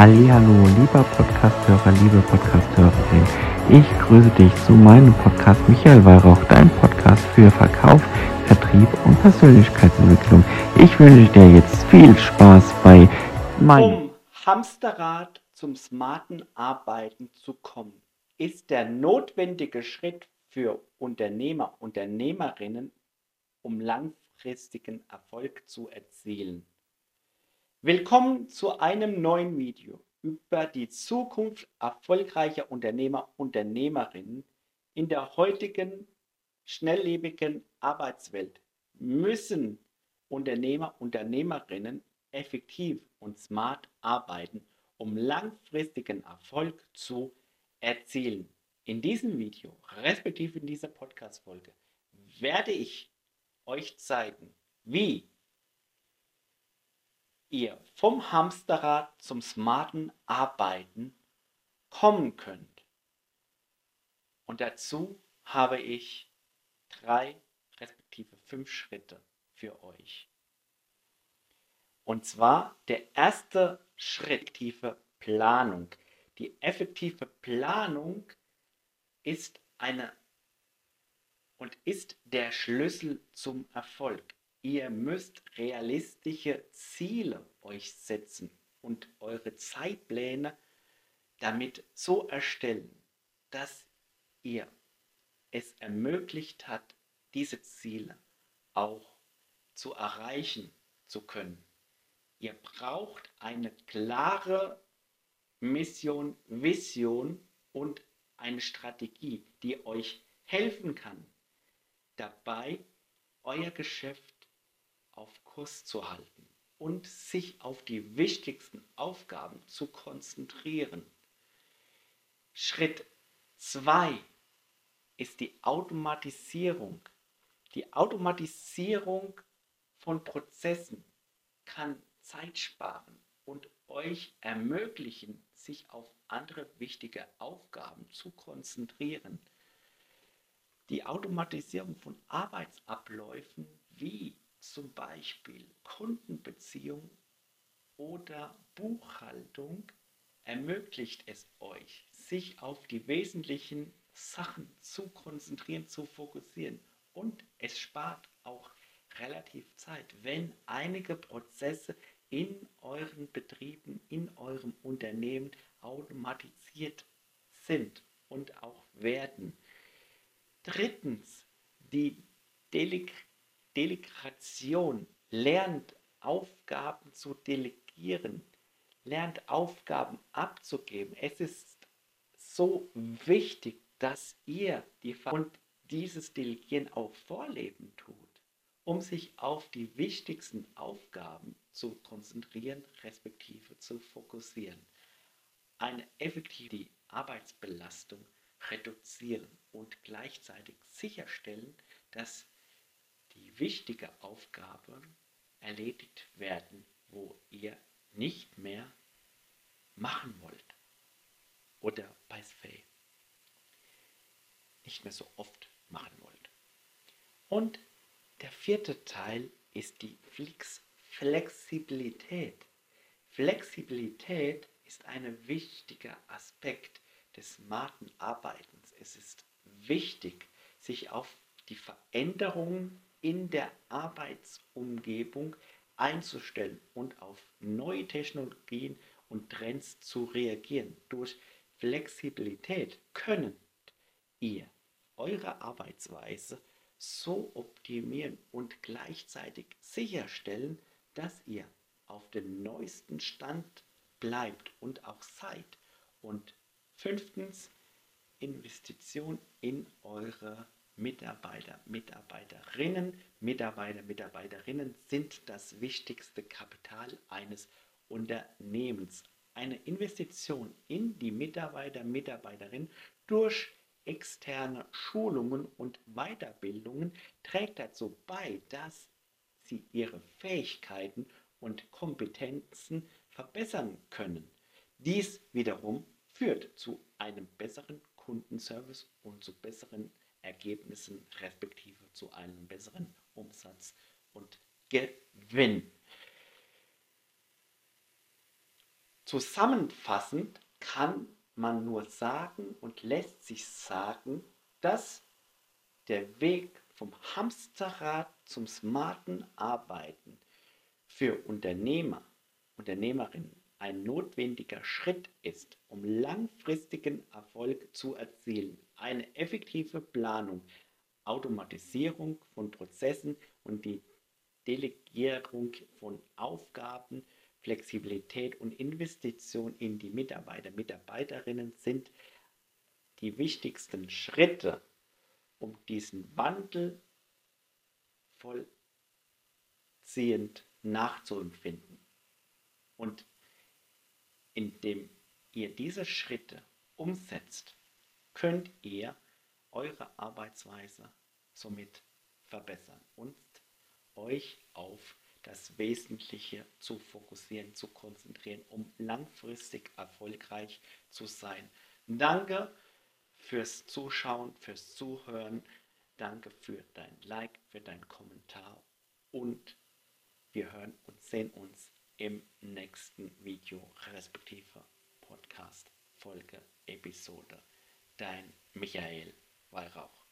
Hallo, lieber Podcasthörer, liebe Podcasthörerin. Ich grüße dich zu meinem Podcast Michael Weihrauch, dein Podcast für Verkauf, Vertrieb und Persönlichkeitsentwicklung. Ich wünsche dir jetzt viel Spaß bei meinem um Hamsterrad zum smarten Arbeiten zu kommen, ist der notwendige Schritt für Unternehmer, Unternehmerinnen, um langfristigen Erfolg zu erzielen. Willkommen zu einem neuen Video über die Zukunft erfolgreicher Unternehmer, Unternehmerinnen in der heutigen schnelllebigen Arbeitswelt. Müssen Unternehmer, Unternehmerinnen effektiv und smart arbeiten, um langfristigen Erfolg zu erzielen. In diesem Video, respektive in dieser Podcast-Folge, werde ich euch zeigen, wie ihr vom Hamsterrad zum smarten Arbeiten kommen könnt. Und dazu habe ich drei respektive fünf Schritte für euch. Und zwar der erste Schritt, tiefe Planung. Die effektive Planung ist eine und ist der Schlüssel zum Erfolg. Ihr müsst realistische Ziele euch setzen und eure Zeitpläne damit so erstellen, dass ihr es ermöglicht hat, diese Ziele auch zu erreichen zu können. Ihr braucht eine klare Mission, Vision und eine Strategie, die euch helfen kann, dabei euer Geschäft auf Kurs zu halten und sich auf die wichtigsten Aufgaben zu konzentrieren. Schritt 2 ist die Automatisierung. Die Automatisierung von Prozessen kann Zeit sparen und euch ermöglichen, sich auf andere wichtige Aufgaben zu konzentrieren. Die Automatisierung von Arbeitsabläufen wie zum Beispiel Kundenbeziehung oder Buchhaltung ermöglicht es euch, sich auf die wesentlichen Sachen zu konzentrieren, zu fokussieren. Und es spart auch relativ Zeit, wenn einige Prozesse in euren Betrieben, in eurem Unternehmen automatisiert sind und auch werden. Drittens, die Deleg Delegation lernt Aufgaben zu delegieren, lernt Aufgaben abzugeben. Es ist so wichtig, dass ihr die und dieses Delegieren auch vorleben tut, um sich auf die wichtigsten Aufgaben zu konzentrieren, respektive zu fokussieren. Eine effektive Arbeitsbelastung reduzieren und gleichzeitig sicherstellen, dass die wichtige Aufgabe erledigt werden, wo ihr nicht mehr machen wollt. Oder bei Spay nicht mehr so oft machen wollt. Und der vierte Teil ist die Flix Flexibilität. Flexibilität ist ein wichtiger Aspekt des smarten Arbeitens. Es ist wichtig, sich auf die Veränderungen in der Arbeitsumgebung einzustellen und auf neue Technologien und Trends zu reagieren. Durch Flexibilität könnt ihr eure Arbeitsweise so optimieren und gleichzeitig sicherstellen, dass ihr auf dem neuesten Stand bleibt und auch seid. Und fünftens, Investition in eure Mitarbeiter, Mitarbeiterinnen, Mitarbeiter, Mitarbeiterinnen sind das wichtigste Kapital eines Unternehmens. Eine Investition in die Mitarbeiter, Mitarbeiterinnen durch externe Schulungen und Weiterbildungen trägt dazu bei, dass sie ihre Fähigkeiten und Kompetenzen verbessern können. Dies wiederum führt zu einem besseren Kundenservice und zu besseren Ergebnissen respektive zu einem besseren Umsatz und Gewinn. Zusammenfassend kann man nur sagen und lässt sich sagen, dass der Weg vom Hamsterrad zum smarten Arbeiten für Unternehmer, Unternehmerinnen ein notwendiger Schritt ist, um langfristigen Erfolg zu erzielen. Eine effektive Planung, Automatisierung von Prozessen und die Delegierung von Aufgaben, Flexibilität und Investition in die Mitarbeiter, Mitarbeiterinnen sind die wichtigsten Schritte, um diesen Wandel vollziehend nachzuempfinden. Und indem ihr diese Schritte umsetzt, könnt ihr eure Arbeitsweise somit verbessern und euch auf das Wesentliche zu fokussieren, zu konzentrieren, um langfristig erfolgreich zu sein. Danke fürs Zuschauen, fürs Zuhören. Danke für dein Like, für deinen Kommentar und wir hören und sehen uns im nächsten Video, respektive Podcast, Folge, Episode. Dein Michael Weihrauch.